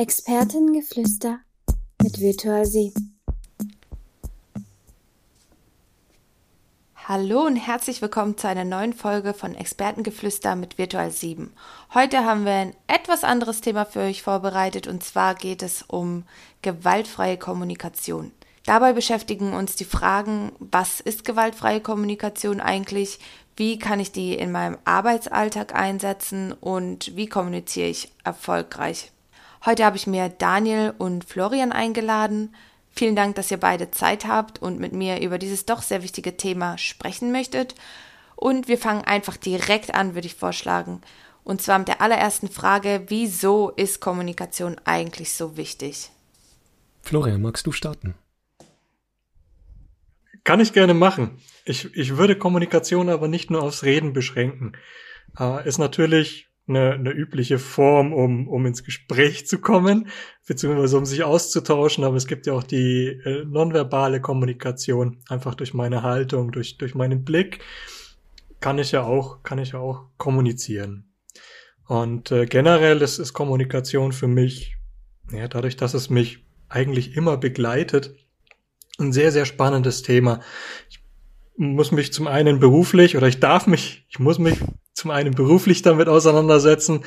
Expertengeflüster mit Virtual Sie. Hallo und herzlich willkommen zu einer neuen Folge von Expertengeflüster mit Virtual 7. Heute haben wir ein etwas anderes Thema für euch vorbereitet und zwar geht es um gewaltfreie Kommunikation. Dabei beschäftigen uns die Fragen, was ist gewaltfreie Kommunikation eigentlich, wie kann ich die in meinem Arbeitsalltag einsetzen und wie kommuniziere ich erfolgreich. Heute habe ich mir Daniel und Florian eingeladen. Vielen Dank, dass ihr beide Zeit habt und mit mir über dieses doch sehr wichtige Thema sprechen möchtet. Und wir fangen einfach direkt an, würde ich vorschlagen. Und zwar mit der allerersten Frage, wieso ist Kommunikation eigentlich so wichtig? Florian, magst du starten? Kann ich gerne machen. Ich, ich würde Kommunikation aber nicht nur aufs Reden beschränken. Äh, ist natürlich eine, eine übliche Form, um, um ins Gespräch zu kommen, beziehungsweise um sich auszutauschen. Aber es gibt ja auch die äh, nonverbale Kommunikation, einfach durch meine Haltung, durch, durch meinen Blick, kann ich ja auch, kann ich ja auch kommunizieren. Und äh, generell ist, ist Kommunikation für mich, ja, dadurch, dass es mich eigentlich immer begleitet, ein sehr, sehr spannendes Thema. Ich muss mich zum einen beruflich oder ich darf mich, ich muss mich zum einen beruflich damit auseinandersetzen,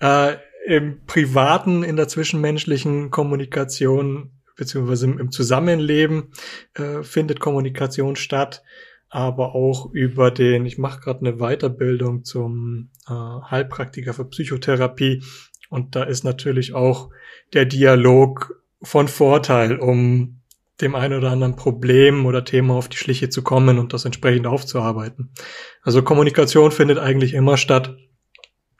äh, im privaten, in der zwischenmenschlichen Kommunikation beziehungsweise im, Zusammenleben äh, findet Kommunikation statt, aber auch über den, ich mache gerade eine Weiterbildung zum äh, Heilpraktiker für Psychotherapie. Und da ist natürlich auch der Dialog von Vorteil, um dem einen oder anderen Problem oder Thema auf die Schliche zu kommen und das entsprechend aufzuarbeiten. Also Kommunikation findet eigentlich immer statt.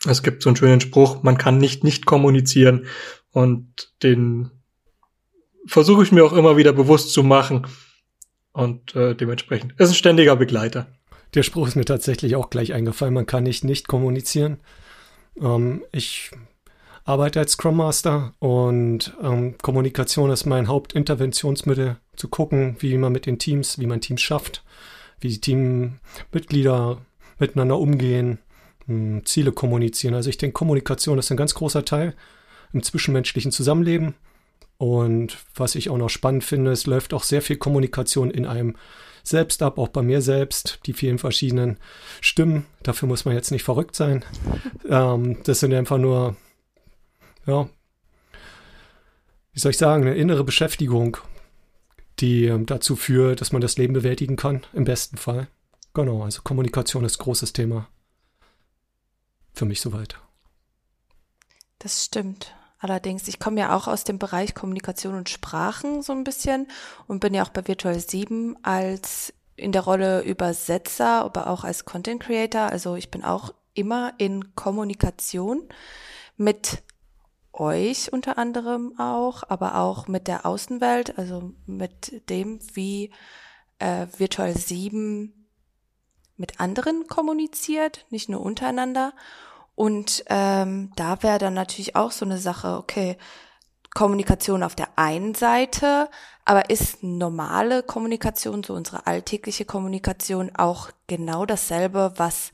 Es gibt so einen schönen Spruch, man kann nicht nicht kommunizieren und den versuche ich mir auch immer wieder bewusst zu machen und äh, dementsprechend ist ein ständiger Begleiter. Der Spruch ist mir tatsächlich auch gleich eingefallen, man kann nicht nicht kommunizieren. Ähm, ich arbeite als Scrum Master und ähm, Kommunikation ist mein Hauptinterventionsmittel, zu gucken, wie man mit den Teams, wie man Teams schafft, wie die Teammitglieder miteinander umgehen, mh, hm, Ziele kommunizieren. Also ich denke, Kommunikation ist ein ganz großer Teil im zwischenmenschlichen Zusammenleben. Und was ich auch noch spannend finde, es läuft auch sehr viel Kommunikation in einem selbst ab, auch bei mir selbst, die vielen verschiedenen Stimmen. Dafür muss man jetzt nicht verrückt sein. Ähm, das sind einfach nur ja, wie soll ich sagen, eine innere Beschäftigung, die ähm, dazu führt, dass man das Leben bewältigen kann, im besten Fall. Genau, also Kommunikation ist großes Thema. Für mich soweit. Das stimmt. Allerdings, ich komme ja auch aus dem Bereich Kommunikation und Sprachen so ein bisschen und bin ja auch bei Virtual 7 als in der Rolle Übersetzer, aber auch als Content Creator. Also ich bin auch immer in Kommunikation mit euch unter anderem auch, aber auch mit der Außenwelt, also mit dem, wie äh, Virtual 7 mit anderen kommuniziert, nicht nur untereinander. Und ähm, da wäre dann natürlich auch so eine Sache, okay, Kommunikation auf der einen Seite, aber ist normale Kommunikation, so unsere alltägliche Kommunikation auch genau dasselbe, was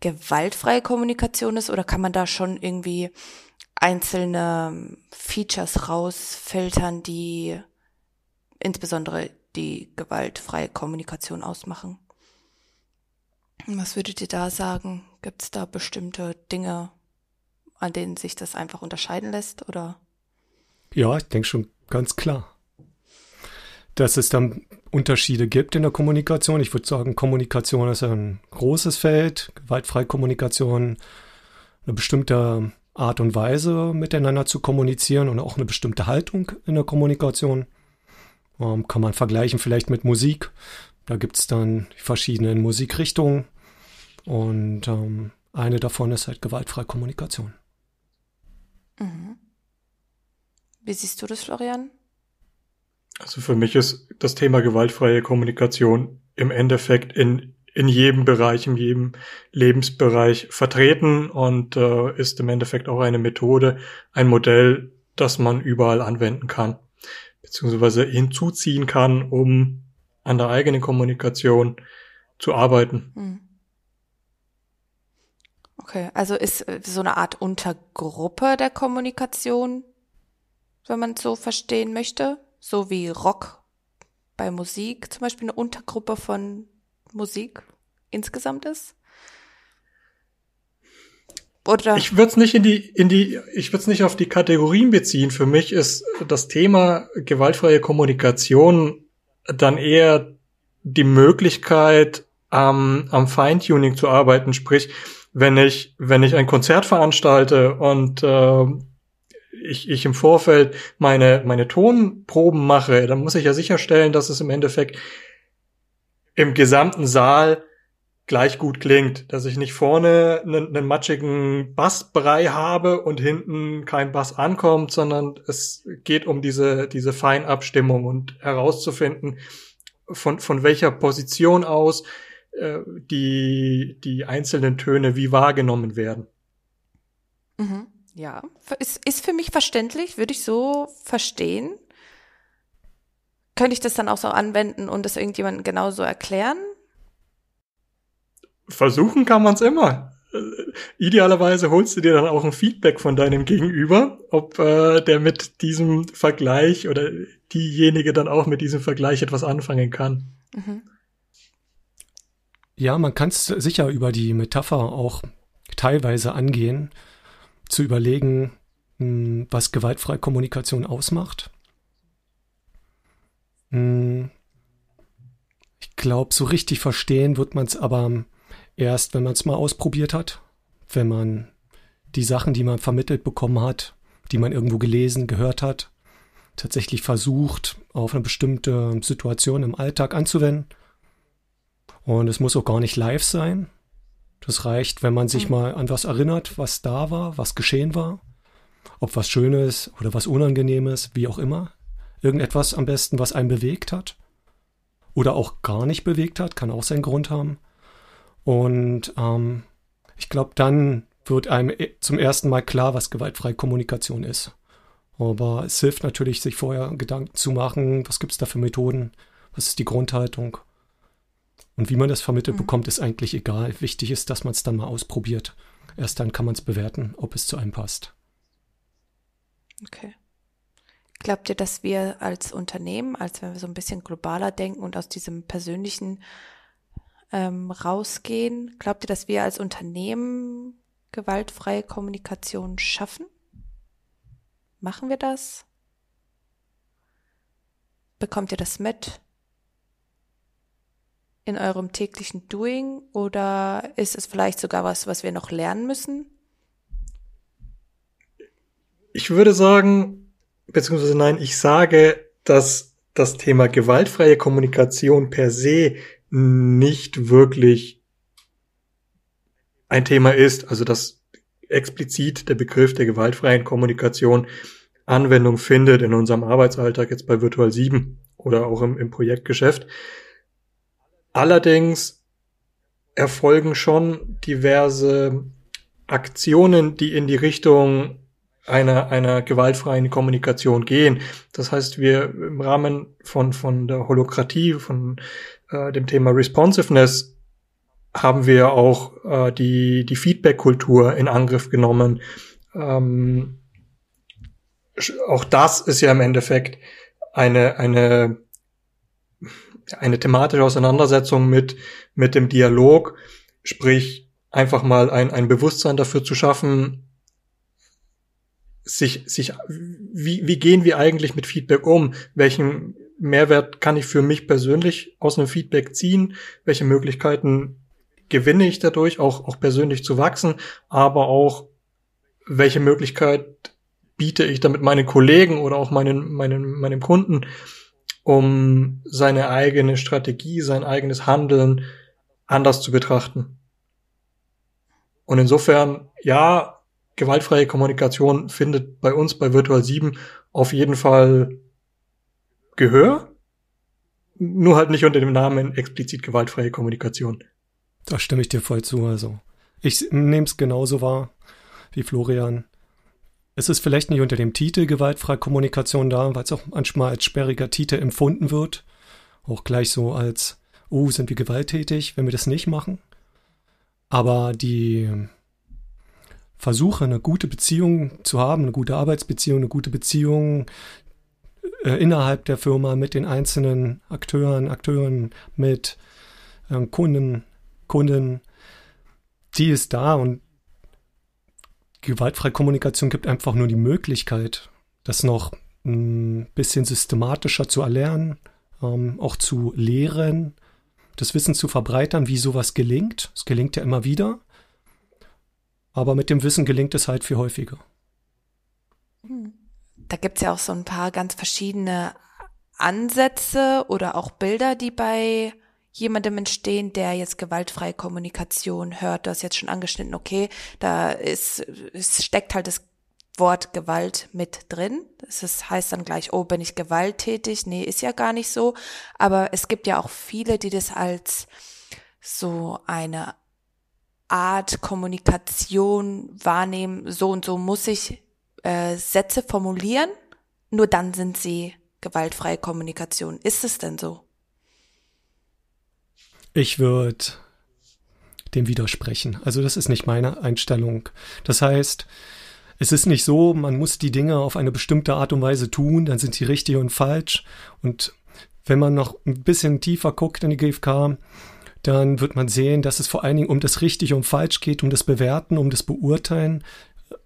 gewaltfreie Kommunikation ist, oder kann man da schon irgendwie einzelne Features rausfiltern, die insbesondere die gewaltfreie Kommunikation ausmachen. Was würdet ihr da sagen? Gibt es da bestimmte Dinge, an denen sich das einfach unterscheiden lässt, oder? Ja, ich denke schon ganz klar. Dass es dann Unterschiede gibt in der Kommunikation. Ich würde sagen, Kommunikation ist ein großes Feld, gewaltfreie Kommunikation, eine bestimmte Art und Weise miteinander zu kommunizieren und auch eine bestimmte Haltung in der Kommunikation. Ähm, kann man vergleichen vielleicht mit Musik. Da gibt es dann die verschiedenen Musikrichtungen und ähm, eine davon ist halt gewaltfreie Kommunikation. Mhm. Wie siehst du das, Florian? Also für mich ist das Thema gewaltfreie Kommunikation im Endeffekt in in jedem Bereich, in jedem Lebensbereich vertreten und äh, ist im Endeffekt auch eine Methode, ein Modell, das man überall anwenden kann, beziehungsweise hinzuziehen kann, um an der eigenen Kommunikation zu arbeiten. Hm. Okay, also ist äh, so eine Art Untergruppe der Kommunikation wenn man es so verstehen möchte, so wie Rock bei Musik zum Beispiel eine Untergruppe von Musik insgesamt ist? Oder? Ich würde es nicht in die, in die, ich würde es nicht auf die Kategorien beziehen. Für mich ist das Thema gewaltfreie Kommunikation dann eher die Möglichkeit, am, am Feintuning zu arbeiten. Sprich, wenn ich, wenn ich ein Konzert veranstalte und äh, ich, ich im Vorfeld meine, meine Tonproben mache, dann muss ich ja sicherstellen, dass es im Endeffekt im gesamten Saal gleich gut klingt, dass ich nicht vorne einen, matschigen Bassbrei habe und hinten kein Bass ankommt, sondern es geht um diese, diese Feinabstimmung und herauszufinden, von, von welcher Position aus äh, die, die einzelnen Töne wie wahrgenommen werden. Mhm. Ja, ist, ist für mich verständlich, würde ich so verstehen. Könnte ich das dann auch so anwenden und das irgendjemandem genauso erklären? versuchen kann man es immer. Idealerweise holst du dir dann auch ein Feedback von deinem Gegenüber, ob äh, der mit diesem Vergleich oder diejenige dann auch mit diesem Vergleich etwas anfangen kann. Mhm. Ja, man kann es sicher über die Metapher auch teilweise angehen, zu überlegen, hm, was gewaltfreie Kommunikation ausmacht. Hm, ich glaube, so richtig verstehen wird man es aber erst, wenn man es mal ausprobiert hat, wenn man die Sachen, die man vermittelt bekommen hat, die man irgendwo gelesen, gehört hat, tatsächlich versucht, auf eine bestimmte Situation im Alltag anzuwenden. Und es muss auch gar nicht live sein. Das reicht, wenn man sich mhm. mal an was erinnert, was da war, was geschehen war. Ob was Schönes oder was Unangenehmes, wie auch immer. Irgendetwas am besten, was einen bewegt hat. Oder auch gar nicht bewegt hat, kann auch seinen Grund haben. Und ähm, ich glaube, dann wird einem e, zum ersten Mal klar, was gewaltfreie Kommunikation ist. Aber es hilft natürlich, sich vorher Gedanken zu machen, was gibt es da für Methoden, was ist die Grundhaltung. Und wie man das vermittelt mhm. bekommt, ist eigentlich egal. Wichtig ist, dass man es dann mal ausprobiert. Erst dann kann man es bewerten, ob es zu einem passt. Okay. Glaubt ihr, dass wir als Unternehmen, als wenn wir so ein bisschen globaler denken und aus diesem persönlichen ähm, rausgehen? Glaubt ihr, dass wir als Unternehmen gewaltfreie Kommunikation schaffen? Machen wir das? Bekommt ihr das mit in eurem täglichen Doing oder ist es vielleicht sogar was, was wir noch lernen müssen? Ich würde sagen, beziehungsweise nein, ich sage, dass das Thema gewaltfreie Kommunikation per se nicht wirklich ein Thema ist, also dass explizit der Begriff der gewaltfreien Kommunikation Anwendung findet in unserem Arbeitsalltag jetzt bei Virtual 7 oder auch im, im Projektgeschäft. Allerdings erfolgen schon diverse Aktionen, die in die Richtung einer, einer gewaltfreien Kommunikation gehen. Das heißt, wir im Rahmen von, von der Holokratie, von äh, dem Thema Responsiveness haben wir auch äh, die, die Feedback-Kultur in Angriff genommen. Ähm, auch das ist ja im Endeffekt eine, eine, eine thematische Auseinandersetzung mit, mit dem Dialog, sprich einfach mal ein, ein Bewusstsein dafür zu schaffen, sich, sich, wie, wie gehen wir eigentlich mit Feedback um? Welchen Mehrwert kann ich für mich persönlich aus einem Feedback ziehen? Welche Möglichkeiten gewinne ich dadurch, auch, auch persönlich zu wachsen? Aber auch, welche Möglichkeit biete ich damit meinen Kollegen oder auch meinen, meinen, meinem Kunden, um seine eigene Strategie, sein eigenes Handeln anders zu betrachten? Und insofern, ja, gewaltfreie Kommunikation findet bei uns bei Virtual 7 auf jeden Fall Gehör, nur halt nicht unter dem Namen explizit gewaltfreie Kommunikation. Da stimme ich dir voll zu. Also ich nehme es genauso wahr wie Florian. Es ist vielleicht nicht unter dem Titel gewaltfreie Kommunikation da, weil es auch manchmal als sperriger Titel empfunden wird. Auch gleich so als, oh, sind wir gewalttätig, wenn wir das nicht machen. Aber die versuche, eine gute Beziehung zu haben, eine gute Arbeitsbeziehung, eine gute Beziehung äh, innerhalb der Firma mit den einzelnen Akteuren, Akteuren, mit äh, Kunden, Kunden, die ist da und gewaltfreie Kommunikation gibt einfach nur die Möglichkeit, das noch ein bisschen systematischer zu erlernen, ähm, auch zu lehren, das Wissen zu verbreitern, wie sowas gelingt. Es gelingt ja immer wieder, aber mit dem Wissen gelingt es halt viel häufiger. Da gibt es ja auch so ein paar ganz verschiedene Ansätze oder auch Bilder, die bei jemandem entstehen, der jetzt gewaltfreie Kommunikation hört. Du hast jetzt schon angeschnitten, okay, da ist, es steckt halt das Wort Gewalt mit drin. Das heißt dann gleich, oh, bin ich gewalttätig? Nee, ist ja gar nicht so. Aber es gibt ja auch viele, die das als so eine Art Kommunikation wahrnehmen, so und so muss ich äh, Sätze formulieren, nur dann sind sie gewaltfreie Kommunikation. Ist es denn so? Ich würde dem widersprechen. Also das ist nicht meine Einstellung. Das heißt, es ist nicht so, man muss die Dinge auf eine bestimmte Art und Weise tun, dann sind sie richtig und falsch. Und wenn man noch ein bisschen tiefer guckt in die GfK, dann wird man sehen, dass es vor allen Dingen um das richtig und falsch geht, um das Bewerten, um das Beurteilen,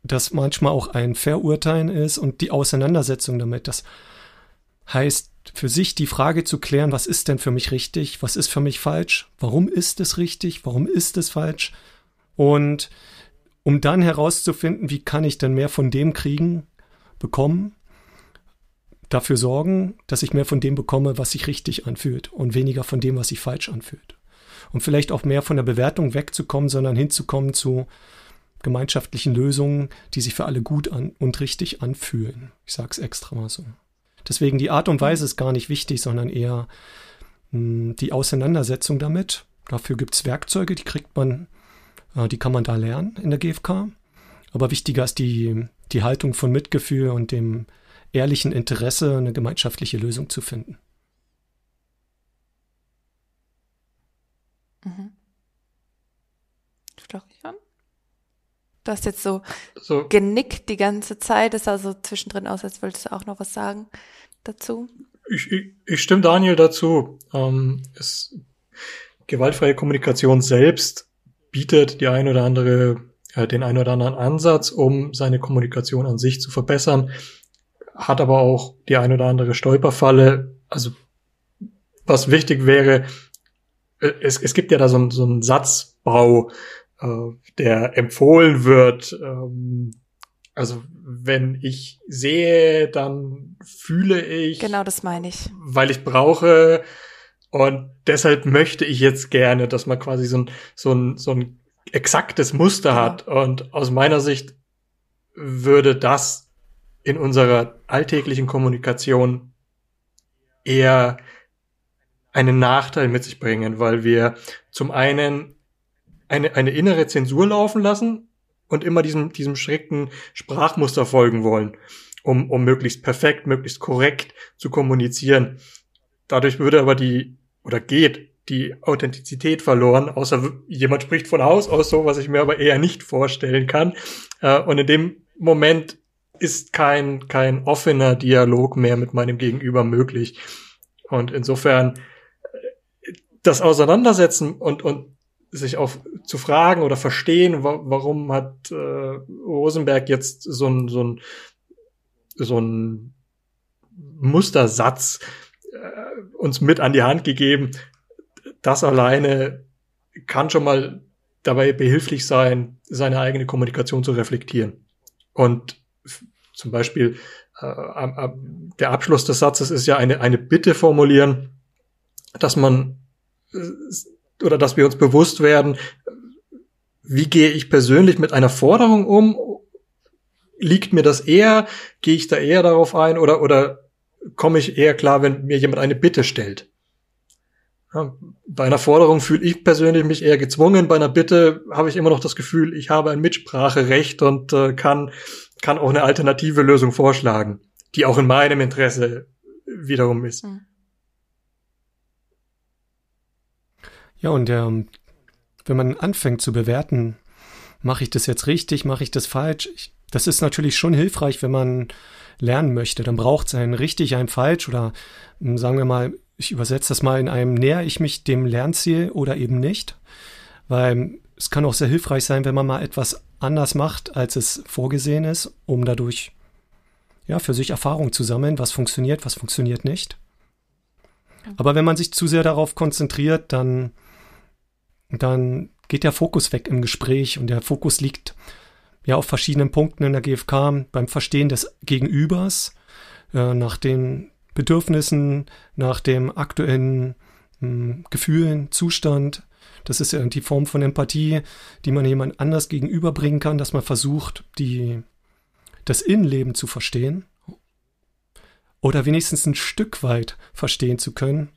das manchmal auch ein Verurteilen ist und die Auseinandersetzung damit. Das heißt, für sich die Frage zu klären, was ist denn für mich richtig, was ist für mich falsch, warum ist es richtig, warum ist es falsch und um dann herauszufinden, wie kann ich denn mehr von dem kriegen, bekommen, dafür sorgen, dass ich mehr von dem bekomme, was sich richtig anfühlt und weniger von dem, was sich falsch anfühlt. Und vielleicht auch mehr von der Bewertung wegzukommen, sondern hinzukommen zu gemeinschaftlichen Lösungen, die sich für alle gut an und richtig anfühlen. Ich sage es extra mal so. Deswegen die Art und Weise ist gar nicht wichtig, sondern eher mh, hm, die Auseinandersetzung damit. Dafür gibt es Werkzeuge, die kriegt man äh, die kann man da lernen in der GfK. Aber wichtiger ist die, die Haltung von Mitgefühl und dem ehrlichen Interesse, eine gemeinschaftliche Lösung zu finden. Mhm. Florian? Du hast jetzt so, so genickt die ganze Zeit. Es sah so zwischendrin aus, als wolltest du auch noch was sagen dazu. Ich, ich, ich stimme Daniel dazu. Ähm, es, gewaltfreie Kommunikation selbst bietet die ein oder andere, äh, den ein oder anderen Ansatz, um seine Kommunikation an sich zu verbessern, hat aber auch die ein oder andere Stolperfalle. Also was wichtig wäre, es, es gibt ja da so, so einen Satzbau, äh, der empfohlen wird. Ähm, also wenn ich sehe, dann fühle ich. Genau, das meine ich. Weil ich brauche und deshalb möchte ich jetzt gerne, dass man quasi so ein, so ein, so ein exaktes Muster hat. Und aus meiner Sicht würde das in unserer alltäglichen Kommunikation eher einen Nachteil mit sich bringen, weil wir zum einen eine, eine innere Zensur laufen lassen und immer diesem, diesem strikten Sprachmuster folgen wollen, um, um möglichst perfekt, möglichst korrekt zu kommunizieren. Dadurch würde aber die oder geht die Authentizität verloren, außer jemand spricht von Haus aus so, was ich mir aber eher nicht vorstellen kann. Äh, und in dem Moment ist kein, kein offener Dialog mehr mit meinem Gegenüber möglich. Und insofern das Auseinandersetzen und, und sich auch zu fragen oder verstehen, wa warum hat äh, Rosenberg jetzt so ein, so ein, so ein Mustersatz äh, uns mit an die Hand gegeben. Das alleine kann schon mal dabei behilflich sein, seine eigene Kommunikation zu reflektieren. Und zum Beispiel äh, der Abschluss des Satzes ist ja eine, eine Bitte formulieren, dass man oder dass wir uns bewusst werden, wie gehe ich persönlich mit einer Forderung um? Liegt mir das eher? Gehe ich da eher darauf ein? Oder, oder komme ich eher klar, wenn mir jemand eine Bitte stellt. Ja, bei einer Forderung fühle ich persönlich mich eher gezwungen. Bei einer Bitte habe ich immer noch das Gefühl, ich habe ein Mitspracherecht und äh, kann, kann auch eine alternative Lösung vorschlagen, die auch in meinem Interesse wiederum ist. Hm. Ja, und ähm, wenn man anfängt zu bewerten, mache ich das jetzt richtig, mache ich das falsch? Ich, das ist natürlich schon hilfreich, wenn man lernen möchte. Dann braucht es ein richtig, ein falsch oder hm, sagen wir mal, ich übersetze das mal in einem, näher ich mich dem Lernziel oder eben nicht. Weil es kann auch sehr hilfreich sein, wenn man mal etwas anders macht, als es vorgesehen ist, um dadurch ja, für sich Erfahrung zu sammeln, was funktioniert, was funktioniert nicht. Aber wenn man sich zu sehr darauf konzentriert, dann, dann geht der Fokus weg im Gespräch und der Fokus liegt ja auf verschiedenen Punkten in der GfK beim Verstehen des Gegenübers, äh, nach den Bedürfnissen, nach dem aktuellen mh, Gefühlen, Zustand. Das ist ja die Form von Empathie, die man jemand anders gegenüberbringen kann, dass man versucht, die, das Innenleben zu verstehen oder wenigstens ein Stück weit verstehen zu können.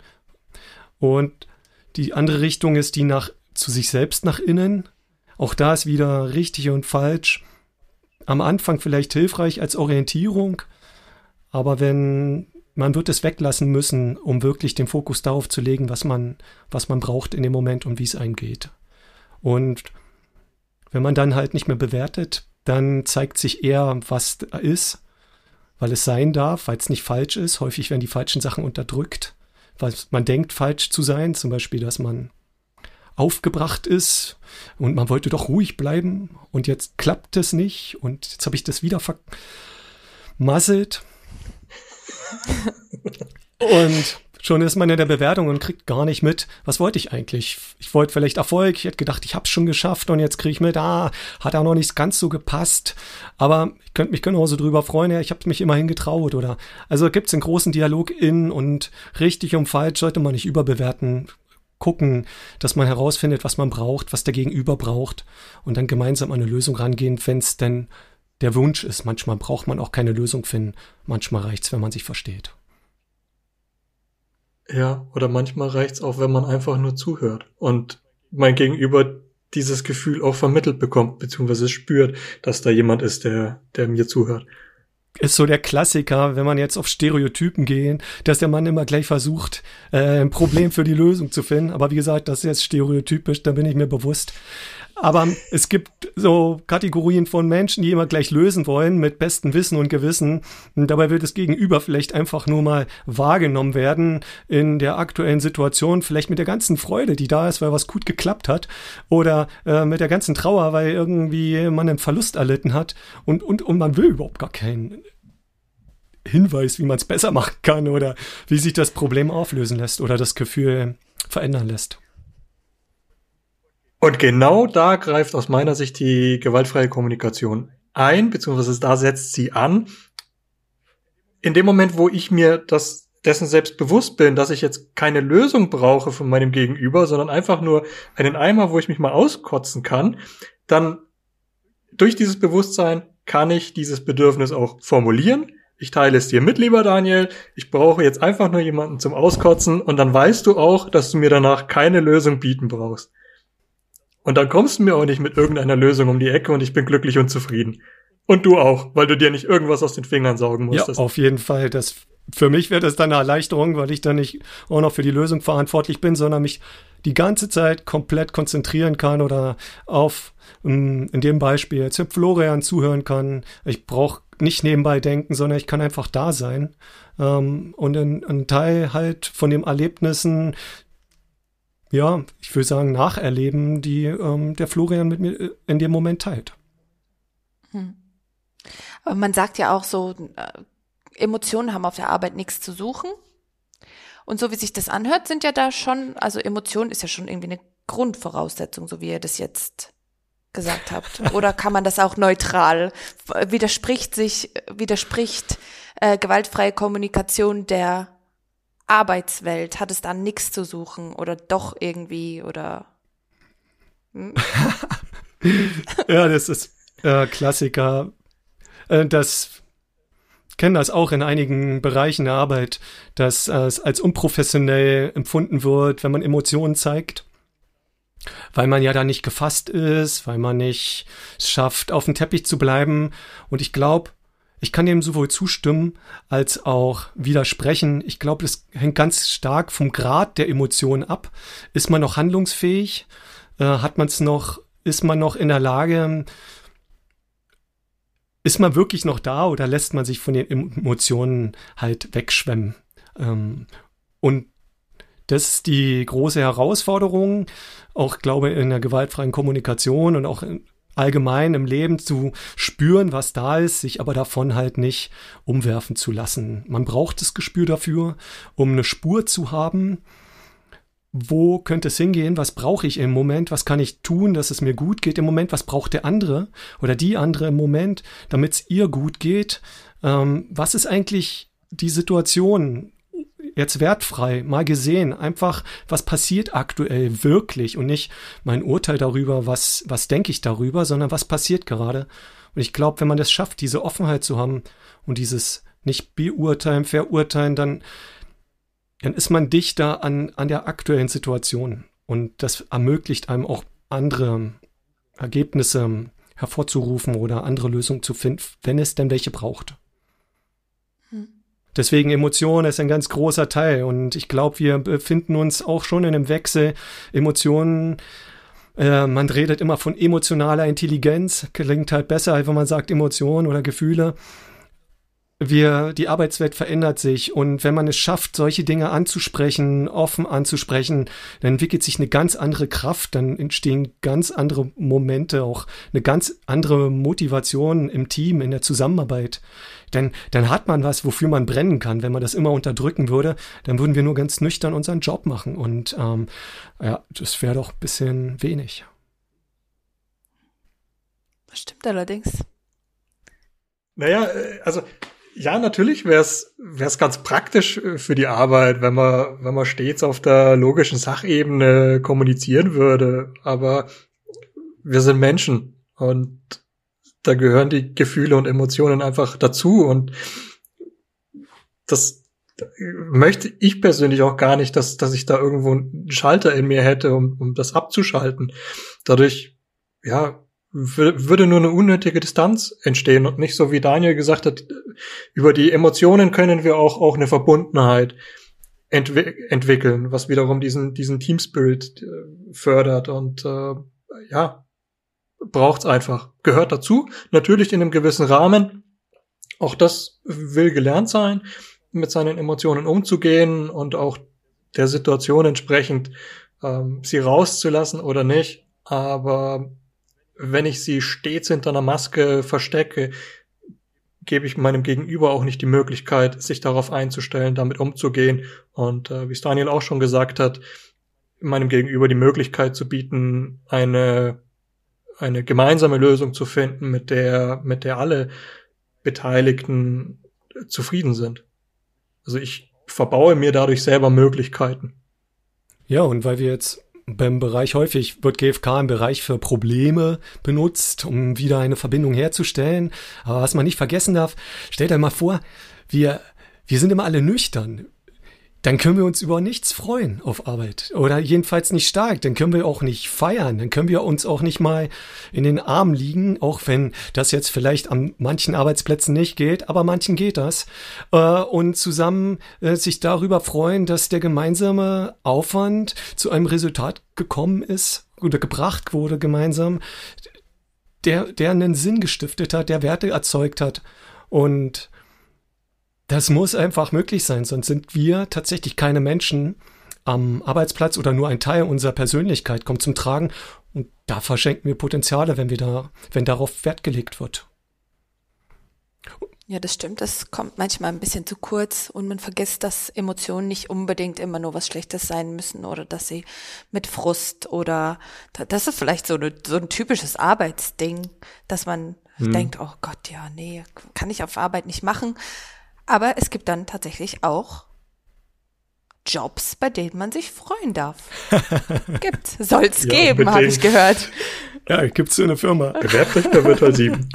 Und die andere Richtung ist die nach zu sich selbst nach innen. Auch da ist wieder richtig und falsch. Am Anfang vielleicht hilfreich als Orientierung, aber wenn man wird es weglassen müssen, um wirklich den Fokus darauf zu legen, was man, was man braucht in dem Moment und wie es einem geht. Und wenn man dann halt nicht mehr bewertet, dann zeigt sich eher, was ist weil es sein darf, weil es nicht falsch ist. Häufig werden die falschen Sachen unterdrückt, weil man denkt, falsch zu sein. Zum Beispiel, dass man aufgebracht ist und man wollte doch ruhig bleiben und jetzt klappt es nicht und jetzt habe ich das wieder vermasselt. und Schon ist man in der Bewertung und kriegt gar nicht mit, was wollte ich eigentlich? Ich wollte vielleicht Erfolg, ich hätte gedacht, ich habe es schon geschafft und jetzt kriege ich mit, ah, hat auch noch nicht ganz so gepasst. Aber ich könnte mich genauso drüber freuen, ja, ich habe mich immerhin getraut, oder? Also gibt es einen großen Dialog in und richtig und falsch sollte man nicht überbewerten. Gucken, dass man herausfindet, was man braucht, was der Gegenüber braucht und dann gemeinsam an eine Lösung rangehen, wenn es denn der Wunsch ist. Manchmal braucht man auch keine Lösung finden. Manchmal reicht's, wenn man sich versteht. Ja, oder manchmal reicht's auch, wenn man einfach nur zuhört und mein Gegenüber dieses Gefühl auch vermittelt bekommt, beziehungsweise spürt, dass da jemand ist, der, der mir zuhört. Ist so der Klassiker, wenn man jetzt auf Stereotypen gehen, dass der Mann immer gleich versucht, äh, ein Problem für die Lösung zu finden. Aber wie gesagt, das ist jetzt stereotypisch, da bin ich mir bewusst. Aber es gibt so Kategorien von Menschen, die immer gleich lösen wollen mit bestem Wissen und Gewissen. Und dabei wird das Gegenüber vielleicht einfach nur mal wahrgenommen werden in der aktuellen Situation, vielleicht mit der ganzen Freude, die da ist, weil was gut geklappt hat, oder äh, mit der ganzen Trauer, weil irgendwie man einen Verlust erlitten hat und, und, und man will überhaupt gar keinen Hinweis, wie man es besser machen kann oder wie sich das Problem auflösen lässt oder das Gefühl verändern lässt. Und genau da greift aus meiner Sicht die gewaltfreie Kommunikation ein, beziehungsweise da setzt sie an. In dem Moment, wo ich mir das dessen selbst bewusst bin, dass ich jetzt keine Lösung brauche von meinem Gegenüber, sondern einfach nur einen Eimer, wo ich mich mal auskotzen kann, dann durch dieses Bewusstsein kann ich dieses Bedürfnis auch formulieren. Ich teile es dir mit, lieber Daniel. Ich brauche jetzt einfach nur jemanden zum Auskotzen und dann weißt du auch, dass du mir danach keine Lösung bieten brauchst. Und dann kommst du mir auch nicht mit irgendeiner Lösung um die Ecke und ich bin glücklich und zufrieden. Und du auch, weil du dir nicht irgendwas aus den Fingern saugen musstest. Ja, auf jeden Fall. Das, für mich wäre das dann eine Erleichterung, weil ich dann nicht auch noch für die Lösung verantwortlich bin, sondern mich die ganze Zeit komplett konzentrieren kann oder auf, mm, in dem Beispiel jetzt Florian zuhören kann. Ich brauche nicht nebenbei denken, sondern ich kann einfach da sein ähm, und ein Teil halt von den Erlebnissen, ja, ich will sagen, nacherleben, die ähm, der Florian mit mir äh, in dem Moment teilt. Hm. Aber man sagt ja auch so, äh, Emotionen haben auf der Arbeit nichts zu suchen. Und so wie sich das anhört, sind ja da schon, also Emotionen ist ja schon irgendwie eine Grundvoraussetzung, so wie ihr das jetzt gesagt habt. Oder kann man das auch neutral? Widerspricht sich, widerspricht äh, gewaltfreie Kommunikation der Arbeitswelt hat es da nichts zu suchen oder doch irgendwie oder. Hm? ja, das ist äh, Klassiker. Äh, das kenne das auch in einigen Bereichen der Arbeit, dass äh, es als unprofessionell empfunden wird, wenn man Emotionen zeigt. Weil man ja da nicht gefasst ist, weil man nicht es schafft, auf dem Teppich zu bleiben. Und ich glaube, ich kann dem sowohl zustimmen als auch widersprechen. Ich glaube, das hängt ganz stark vom Grad der Emotionen ab. Ist man noch handlungsfähig? Äh, hat man es noch ist man noch in der Lage, ist man wirklich noch da oder lässt man sich von den Emotionen halt wegschwemmen? Ähm, und das ist die große Herausforderung, auch glaube in der gewaltfreien Kommunikation und auch allgemein im Leben zu spüren, was da ist, sich aber davon halt nicht umwerfen zu lassen. Man braucht das Gespür dafür, um eine Spur zu haben, wo könnte es hingehen, was brauche ich im Moment, was kann ich tun, dass es mir gut geht im Moment, was braucht der andere oder die andere im Moment, damit es ihr gut geht, ähm, was ist eigentlich die Situation jetzt wertfrei, mal gesehen, einfach, was passiert aktuell wirklich und nicht mein Urteil darüber, was, was denke ich darüber, sondern was passiert gerade. Und ich glaube, wenn man das schafft, diese Offenheit zu haben und dieses nicht beurteilen, verurteilen, dann dann ist man dichter an, an der aktuellen Situation. Und das ermöglicht einem auch andere Ergebnisse hervorzurufen oder andere Lösungen zu finden, wenn es denn welche braucht. Deswegen Emotionen ist ein ganz großer Teil und ich glaube, wir befinden uns auch schon in einem Wechsel. Emotionen, äh, man redet immer von emotionaler Intelligenz, klingt halt besser, wenn man sagt Emotionen oder Gefühle wir, die Arbeitswelt verändert sich und wenn man es schafft, solche Dinge anzusprechen, offen anzusprechen, dann entwickelt sich eine ganz andere Kraft, dann entstehen ganz andere Momente, auch eine ganz andere Motivation im Team, in der Zusammenarbeit. Denn dann hat man was, wofür man brennen kann. Wenn man das immer unterdrücken würde, dann würden wir nur ganz nüchtern unseren Job machen. Und ähm, ja, das wäre doch ein bisschen wenig. Das stimmt allerdings. Naja, äh, also ja, natürlich wäre es ganz praktisch äh, für die Arbeit, wenn man, wenn man stets auf der logischen Sachebene kommunizieren würde. Aber wir sind Menschen und da gehören die Gefühle und Emotionen einfach dazu. Und das möchte ich persönlich auch gar nicht, dass, dass ich da irgendwo einen Schalter in mir hätte, um, um das abzuschalten. Dadurch, ja, würde nur eine unnötige Distanz entstehen und nicht so wie Daniel gesagt hat, über die Emotionen können wir auch, auch eine Verbundenheit entwi entwickeln, was wiederum diesen, diesen Team Spirit äh, fördert und äh, ja, braucht's einfach. Gehört dazu, natürlich in einem gewissen Rahmen. Auch das will gelernt sein, mit seinen Emotionen umzugehen und auch der Situation entsprechend ähm, sie rauszulassen oder nicht. Aber wenn ich sie stets hinter einer Maske verstecke, gebe ich meinem Gegenüber auch nicht die Möglichkeit, sich darauf einzustellen, damit umzugehen. Und äh, wie es Daniel auch schon gesagt hat, meinem Gegenüber die Möglichkeit zu bieten, eine, eine gemeinsame Lösung zu finden, mit der, mit der alle Beteiligten zufrieden sind. Also ich verbaue mir dadurch selber Möglichkeiten. Ja, und weil wir jetzt beim Bereich häufig wird GFK im Bereich für Probleme benutzt, um wieder eine Verbindung herzustellen. Aber was man nicht vergessen darf, stellt euch mal vor, wir, wir sind immer alle nüchtern dann können wir uns über nichts freuen auf Arbeit. Oder jedenfalls nicht stark. Dann können wir auch nicht feiern. Dann können wir uns auch nicht mal in den Armen liegen, auch wenn das jetzt vielleicht an manchen Arbeitsplätzen nicht geht, aber manchen geht das. Äh, und zusammen äh, sich darüber freuen, dass der gemeinsame Aufwand zu einem Resultat gekommen ist oder gebracht wurde gemeinsam, der, der einen Sinn gestiftet hat, der Werte erzeugt hat. Und das muss einfach möglich sein, sonst sind wir tatsächlich keine Menschen am Arbeitsplatz oder nur ein Teil unserer Persönlichkeit kommt zum Tragen und da verschenken wir Potenziale, wenn wir da, wenn darauf Wert gelegt wird. Ja, das stimmt. Das kommt manchmal ein bisschen zu kurz und man vergisst, dass Emotionen nicht unbedingt immer nur was Schlechtes sein müssen oder dass sie mit Frust oder das ist vielleicht so, eine, so ein typisches Arbeitsding, dass man hm. denkt, oh Gott, ja, nee, kann ich auf Arbeit nicht machen. Aber es gibt dann tatsächlich auch Jobs, bei denen man sich freuen darf. Gibt, soll's ja, geben, habe ich gehört. Ja, gibt's so eine Firma. Bewerbt euch bei Virtual 7.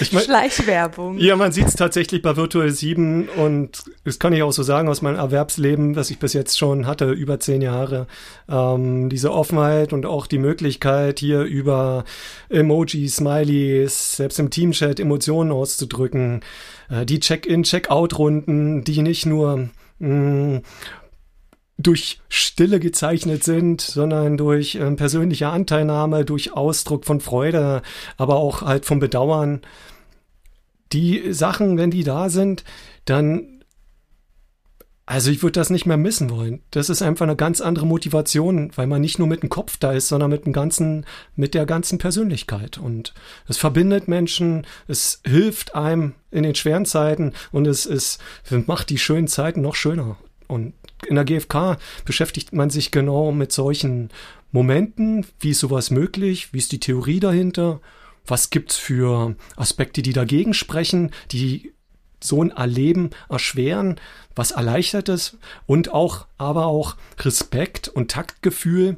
Ich mein, Schleichwerbung. Ja, man sieht es tatsächlich bei Virtual 7 und das kann ich auch so sagen aus meinem Erwerbsleben, das ich bis jetzt schon hatte, über zehn Jahre. Ähm, diese Offenheit und auch die Möglichkeit, hier über Emojis, Smileys, selbst im Teamchat Emotionen auszudrücken. Äh, die Check-in, Check-out-Runden, die nicht nur mh, mm, durch Stille gezeichnet sind, sondern durch äh, persönliche Anteilnahme, durch Ausdruck von Freude, aber auch halt vom Bedauern. Die Sachen, wenn die da sind, dann also ich würde das nicht mehr missen wollen. Das ist einfach eine ganz andere Motivation, weil man nicht nur mit dem Kopf da ist, sondern mit dem ganzen, mit der ganzen Persönlichkeit. Und es verbindet Menschen, es hilft einem in den schweren Zeiten und es ist, macht die schönen Zeiten noch schöner. Und in der GfK beschäftigt man sich genau mit solchen Momenten. Wie ist sowas möglich? Wie ist die Theorie dahinter? Was gibt's für Aspekte, die dagegen sprechen, die so ein Erleben erschweren, was erleichtert es und auch, aber auch Respekt und Taktgefühl,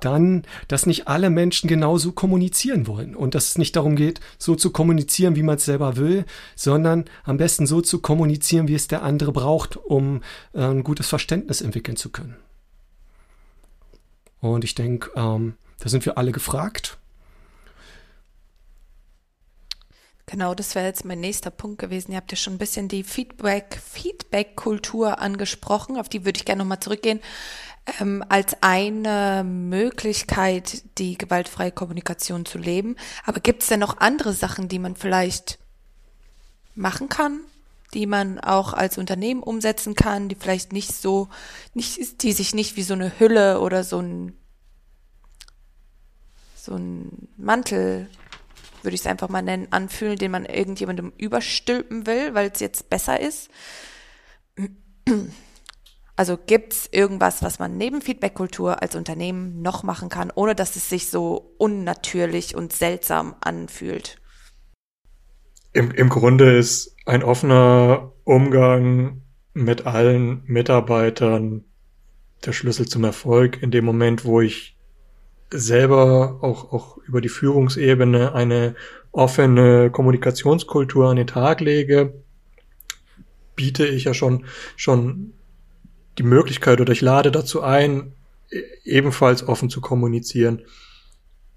dann, dass nicht alle Menschen genauso kommunizieren wollen und dass es nicht darum geht, so zu kommunizieren, wie man es selber will, sondern am besten so zu kommunizieren, wie es der andere braucht, um äh, ein gutes Verständnis entwickeln zu können. Und ich denke, ähm, da sind wir alle gefragt Genau, das wäre jetzt mein nächster Punkt gewesen. Ihr habt ja schon ein bisschen die Feedback, Feedback-Kultur angesprochen, auf die würde ich gerne nochmal zurückgehen. Ähm, als eine Möglichkeit, die gewaltfreie Kommunikation zu leben. Aber gibt es denn noch andere Sachen, die man vielleicht machen kann, die man auch als Unternehmen umsetzen kann, die vielleicht nicht so, nicht, die sich nicht wie so eine Hülle oder so ein, so ein Mantel würde ich es einfach mal nennen, anfühlen, den man irgendjemandem überstülpen will, weil es jetzt besser ist. Also gibt es irgendwas, was man neben Feedback-Kultur als Unternehmen noch machen kann, ohne dass es sich so unnatürlich und seltsam anfühlt? Im, Im Grunde ist ein offener Umgang mit allen Mitarbeitern der Schlüssel zum Erfolg in dem Moment, wo ich selber auch, auch über die Führungsebene eine offene Kommunikationskultur an den Tag lege, biete ich ja schon, schon die Möglichkeit oder ich lade dazu ein, e-, ebenfalls offen zu kommunizieren.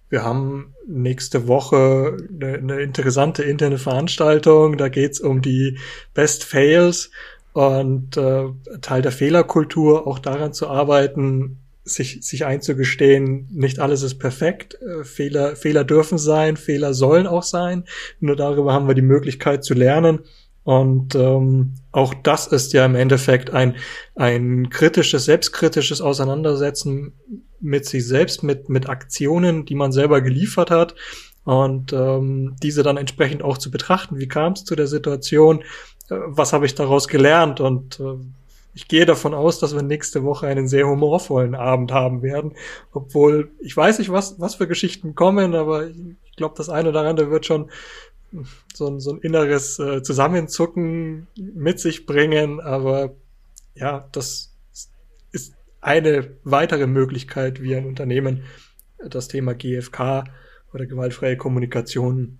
Wir haben nächste Woche eine, eine interessante interne Veranstaltung. Da geht's um die Best Fails und äh, Teil der Fehlerkultur, auch daran zu arbeiten, sich, sich einzugestehen, nicht alles ist perfekt, äh, Fehler, Fehler dürfen sein, Fehler sollen auch sein. Nur darüber haben wir die Möglichkeit zu lernen. Und ähm, auch das ist ja im Endeffekt ein, ein kritisches, selbstkritisches Auseinandersetzen mit sich selbst, mit, mit Aktionen, die man selber geliefert hat. Und ähm, diese dann entsprechend auch zu betrachten. Wie kam es zu der Situation? Äh, was habe ich daraus gelernt? Und äh, ich gehe davon aus, dass wir nächste Woche einen sehr humorvollen Abend haben werden. Obwohl, ich weiß nicht, was, was für Geschichten kommen, aber ich glaube, das eine oder andere wird schon so ein, so ein inneres äh, Zusammenzucken mit sich bringen. Aber ja, das ist eine weitere Möglichkeit, wie ein Unternehmen das Thema GFK oder gewaltfreie Kommunikation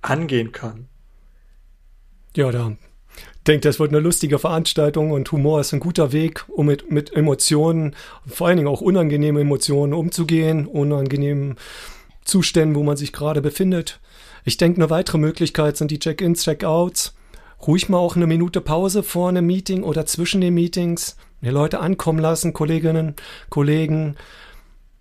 angehen kann. Ja, da denke, das wird eine lustige Veranstaltung und Humor ist ein guter Weg, um mit, mit Emotionen, vor allen Dingen auch unangenehmen Emotionen umzugehen, unangenehmen Zuständen, wo man sich gerade befindet. Ich denke, eine weitere Möglichkeit sind die Check-ins, Check-outs. Ruhig mal auch eine Minute Pause vor einem Meeting oder zwischen den Meetings, die Leute ankommen lassen, Kolleginnen, Kollegen,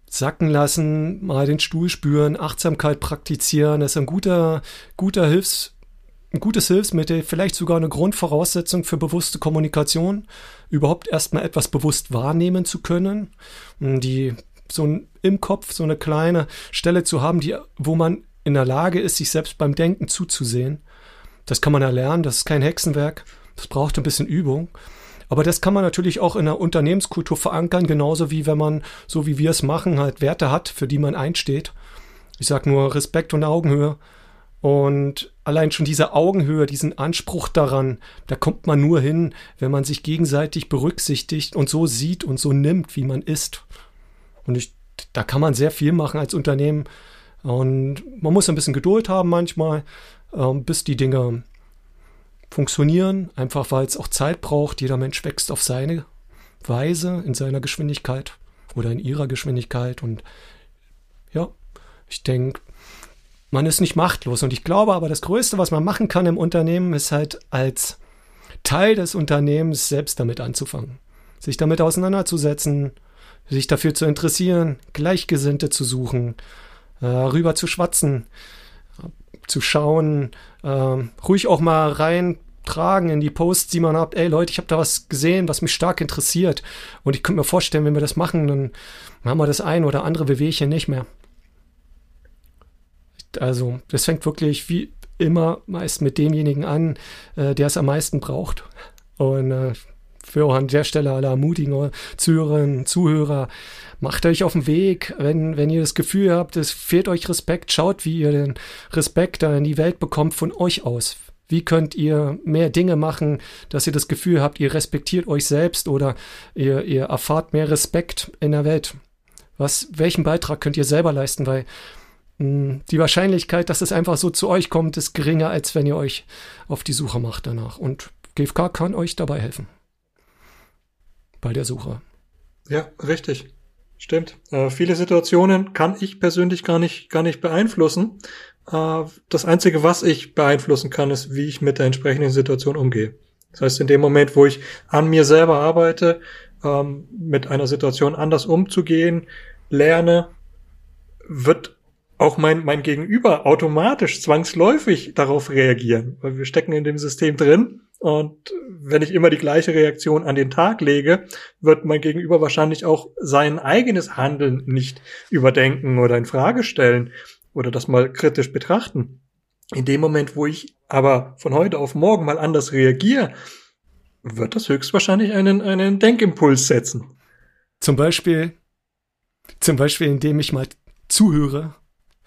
sacken lassen, mal den Stuhl spüren, Achtsamkeit praktizieren. Das ist ein guter, guter Hilfs ein gutes Hilfsmittel, vielleicht sogar eine Grundvoraussetzung für bewusste Kommunikation, überhaupt erstmal etwas bewusst wahrnehmen zu können, die so ein, im Kopf so eine kleine Stelle zu haben, die, wo man in der Lage ist, sich selbst beim Denken zuzusehen. Das kann man erlernen, das ist kein Hexenwerk, das braucht ein bisschen Übung. Aber das kann man natürlich auch in der Unternehmenskultur verankern, genauso wie wenn man, so wie wir es machen, halt Werte hat, für die man einsteht. Ich sag nur Respekt und Augenhöhe. Und allein schon diese Augenhöhe, diesen Anspruch daran, da kommt man nur hin, wenn man sich gegenseitig berücksichtigt und so sieht und so nimmt, wie man ist. Und ich, da kann man sehr viel machen als Unternehmen. Und man muss ein bisschen Geduld haben manchmal, äh, bis die Dinge funktionieren, einfach weil es auch Zeit braucht. Jeder Mensch wächst auf seine Weise, in seiner Geschwindigkeit oder in ihrer Geschwindigkeit. Und ja, ich denke, man ist nicht machtlos. Und ich glaube aber, das Größte, was man machen kann im Unternehmen, ist halt als Teil des Unternehmens selbst damit anzufangen. sich damit auseinanderzusetzen, sich dafür zu interessieren, Gleichgesinnte zu suchen, rüber zu schwatzen, zu schauen, äh, ruhig auch mal reintragen in die Posts, die man hat. Ey Leute, ich habe da was gesehen, was mich stark interessiert. Und ich könnte mir vorstellen, wenn wir das machen, dann haben wir das ein oder andere Wehwehchen nicht mehr. Also, das fängt wirklich wie immer meist mit demjenigen an, äh, der es am meisten braucht. Und äh, für auch an der Stelle alle ermutigen Zuhörerinnen, Zuhörer, macht euch auf den Weg, wenn, wenn ihr das Gefühl habt, es fehlt euch Respekt, schaut, wie ihr den Respekt da in die Welt bekommt von euch aus. Wie könnt ihr mehr Dinge machen, dass ihr das Gefühl habt, ihr respektiert euch selbst oder ihr, ihr erfahrt mehr Respekt in der Welt? Was, welchen Beitrag könnt ihr selber leisten? Weil mh, hm, die Wahrscheinlichkeit, dass es einfach so zu euch kommt, ist geringer, als wenn ihr euch auf die Suche macht danach. Und GFK kann euch dabei helfen. Bei der Suche. Ja, richtig. Stimmt. Äh, viele Situationen kann ich persönlich gar nicht, gar nicht beeinflussen. Äh, das Einzige, was ich beeinflussen kann, ist, wie ich mit der entsprechenden Situation umgehe. Das heißt, in dem Moment, wo ich an mir selber arbeite, ähm, mit einer Situation anders umzugehen, lerne, wird auch mein, mein Gegenüber automatisch zwangsläufig darauf reagieren, weil wir stecken in dem System drin und wenn ich immer die gleiche Reaktion an den Tag lege, wird mein Gegenüber wahrscheinlich auch sein eigenes Handeln nicht überdenken oder in Frage stellen oder das mal kritisch betrachten. In dem Moment, wo ich aber von heute auf morgen mal anders reagiere, wird das höchstwahrscheinlich einen, einen Denkimpuls setzen. Zum Beispiel, zum Beispiel, indem ich mal zuhöre.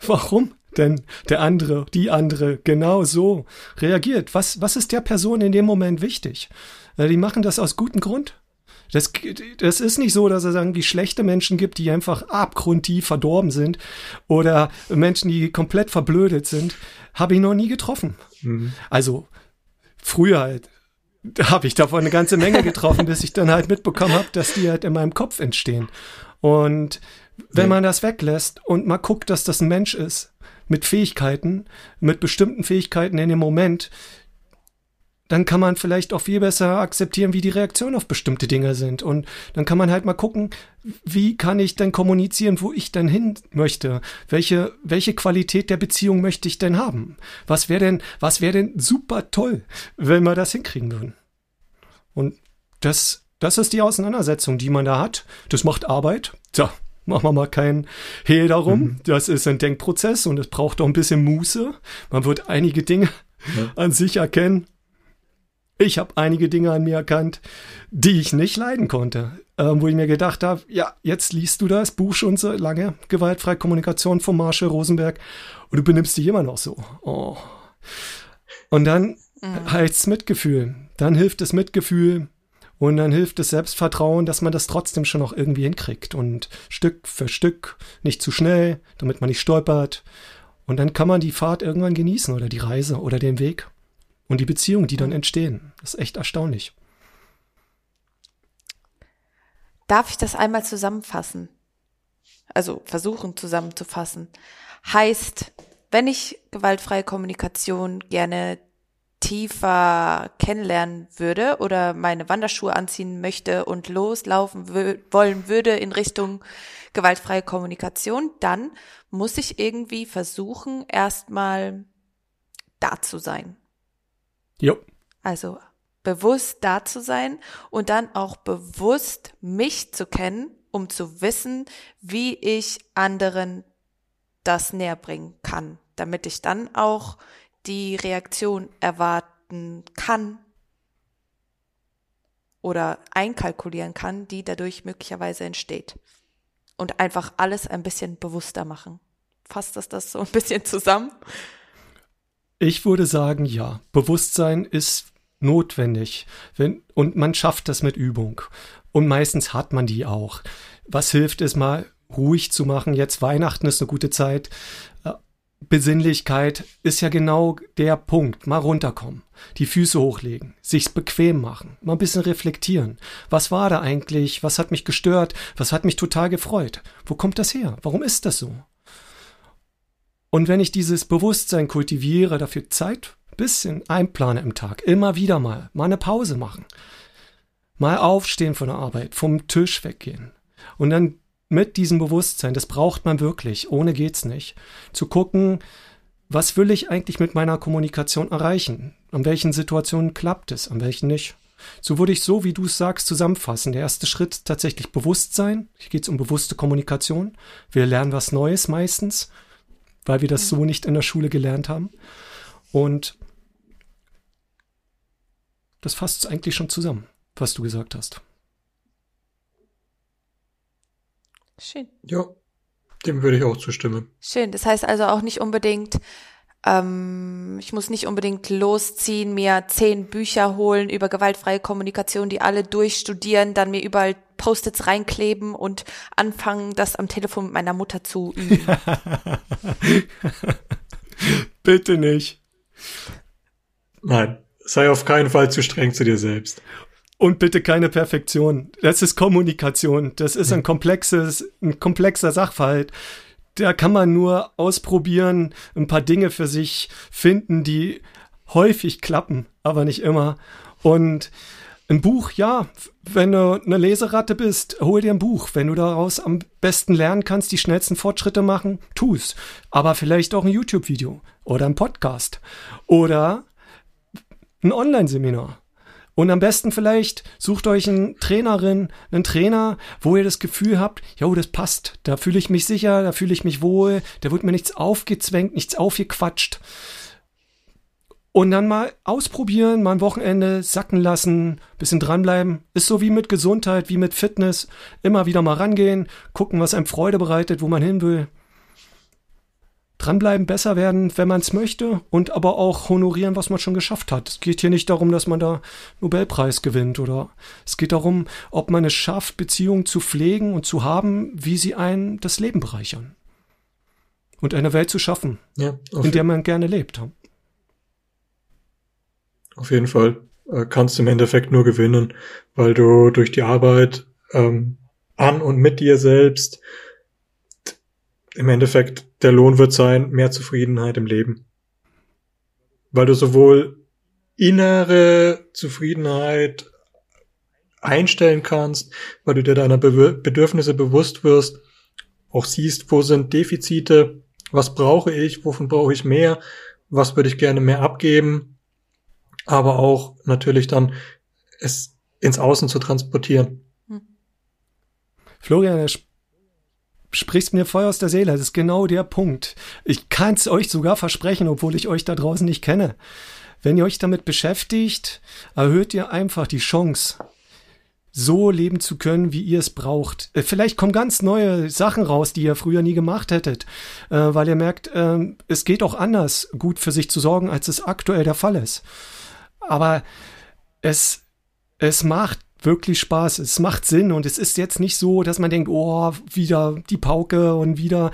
Warum? Denn der andere, die andere genau so reagiert. Was, was ist der Person in dem Moment wichtig? Äh, die machen das aus gutem Grund. Das, das ist nicht so, dass es irgendwie schlechte Menschen gibt, die einfach abgrundtief verdorben sind oder Menschen, die komplett verblödet sind. Habe ich noch nie getroffen. Mhm. Also früher halt habe ich davon eine ganze Menge getroffen, bis ich dann halt mitbekommen habe, dass die halt in meinem Kopf entstehen. Und wenn man das weglässt und mal guckt, dass das ein Mensch ist, mit Fähigkeiten, mit bestimmten Fähigkeiten in dem Moment, dann kann man vielleicht auch viel besser akzeptieren, wie die Reaktionen auf bestimmte Dinge sind. Und dann kann man halt mal gucken, wie kann ich denn kommunizieren, wo ich denn hin möchte? Welche, welche Qualität der Beziehung möchte ich denn haben? Was wäre denn, was wäre denn super toll, wenn wir das hinkriegen würden? Und das, das ist die Auseinandersetzung, die man da hat. Das macht Arbeit. Tja, machen wir mal keinen Hehl darum. Mhm. Das ist ein Denkprozess und es braucht auch ein bisschen Muße. Man wird einige Dinge ja. an sich erkennen. Ich habe einige Dinge an mir erkannt, die ich nicht leiden konnte. Ähm, wo ich mir gedacht habe, ja, jetzt liest du das Buch schon so lange, Gewaltfreie Kommunikation von Marshall Rosenberg, und du benimmst dich immer noch so. Oh. Und dann mhm. heißt es Mitgefühl. Dann hilft es Mitgefühl, und dann hilft das Selbstvertrauen, dass man das trotzdem schon noch irgendwie hinkriegt. Und Stück für Stück, nicht zu schnell, damit man nicht stolpert. Und dann kann man die Fahrt irgendwann genießen oder die Reise oder den Weg. Und die Beziehungen, die dann entstehen. Das ist echt erstaunlich. Darf ich das einmal zusammenfassen? Also versuchen zusammenzufassen. Heißt, wenn ich gewaltfreie Kommunikation gerne tiefer kennenlernen würde oder meine Wanderschuhe anziehen möchte und loslaufen wollen würde in Richtung gewaltfreie Kommunikation, dann muss ich irgendwie versuchen, erstmal da zu sein. Jo. Also bewusst da zu sein und dann auch bewusst mich zu kennen, um zu wissen, wie ich anderen das näher bringen kann, damit ich dann auch die Reaktion erwarten kann oder einkalkulieren kann, die dadurch möglicherweise entsteht. Und einfach alles ein bisschen bewusster machen. Fasst das das so ein bisschen zusammen? Ich würde sagen, ja. Bewusstsein ist notwendig. Wenn, und man schafft das mit Übung. Und meistens hat man die auch. Was hilft es mal ruhig zu machen? Jetzt Weihnachten ist eine gute Zeit. Besinnlichkeit ist ja genau der Punkt. Mal runterkommen, die Füße hochlegen, sich's bequem machen, mal ein bisschen reflektieren. Was war da eigentlich? Was hat mich gestört? Was hat mich total gefreut? Wo kommt das her? Warum ist das so? Und wenn ich dieses Bewusstsein kultiviere, dafür Zeit bisschen einplane im Tag, immer wieder mal, mal eine Pause machen, Mal aufstehen von der Arbeit, vom Tisch weggehen. Und dann mit diesem Bewusstsein, das braucht man wirklich, ohne geht's nicht, zu gucken, was will ich eigentlich mit meiner Kommunikation erreichen? An welchen Situationen klappt es, an welchen nicht? So würde ich so, wie du es sagst, zusammenfassen. Der erste Schritt tatsächlich Bewusstsein. Hier geht es um bewusste Kommunikation. Wir lernen was Neues meistens, weil wir das so nicht in der Schule gelernt haben. Und das fasst es eigentlich schon zusammen, was du gesagt hast. Schön. Ja, dem würde ich auch zustimmen. Schön. Das heißt also auch nicht unbedingt, ähm, ich muss nicht unbedingt losziehen, mir zehn Bücher holen über gewaltfreie Kommunikation, die alle durchstudieren, dann mir überall Post-its reinkleben und anfangen, das am Telefon mit meiner Mutter zu üben. Bitte nicht. Nein, sei auf keinen Fall zu streng zu dir selbst. Und bitte keine Perfektion. Das ist Kommunikation. Das ist ein komplexes, ein komplexer Sachverhalt. Da kann man nur ausprobieren, ein paar Dinge für sich finden, die häufig klappen, aber nicht immer. Und ein Buch, ja, wenn du eine Leseratte bist, hol dir ein Buch. Wenn du daraus am besten lernen kannst, die schnellsten Fortschritte machen, tu's. Aber vielleicht auch ein YouTube-Video oder ein Podcast oder ein Online-Seminar. Und am besten vielleicht sucht euch einen Trainerin, einen Trainer, wo ihr das Gefühl habt, jo, das passt. Da fühle ich mich sicher, da fühle ich mich wohl, da wird mir nichts aufgezwängt, nichts aufgequatscht. Und dann mal ausprobieren, mal ein Wochenende sacken lassen, bisschen dranbleiben. Ist so wie mit Gesundheit, wie mit Fitness. Immer wieder mal rangehen, gucken, was einem Freude bereitet, wo man hin will dranbleiben, besser werden, wenn man es möchte und aber auch honorieren, was man schon geschafft hat. Es geht hier nicht darum, dass man da Nobelpreis gewinnt oder es geht darum, ob man es schafft, Beziehungen zu pflegen und zu haben, wie sie einen das Leben bereichern. Und eine Welt zu schaffen, ja, in der man gerne lebt. Auf jeden Fall äh, kannst du im Endeffekt nur gewinnen, weil du durch die Arbeit ähm, an und mit dir selbst im Endeffekt der Lohn wird sein, mehr Zufriedenheit im Leben. Weil du sowohl innere Zufriedenheit einstellen kannst, weil du dir deiner Be Bedürfnisse bewusst wirst, auch siehst, wo sind Defizite, was brauche ich, wovon brauche ich mehr, was würde ich gerne mehr abgeben, aber auch natürlich dann es ins Außen zu transportieren. Hm. Florian, sprichst mir voll aus der Seele. Das ist genau der Punkt. Ich kann es euch sogar versprechen, obwohl ich euch da draußen nicht kenne. Wenn ihr euch damit beschäftigt, erhöht ihr einfach die Chance, so leben zu können, wie ihr es braucht. Äh, vielleicht kommen ganz neue Sachen raus, die ihr früher nie gemacht hättet, äh, weil ihr merkt, äh, es geht auch anders, gut für sich zu sorgen, als es aktuell der Fall ist. Aber es, es macht wirklich Spaß. Es macht Sinn und es ist jetzt nicht so, dass man denkt, oh, wieder die Pauke und wieder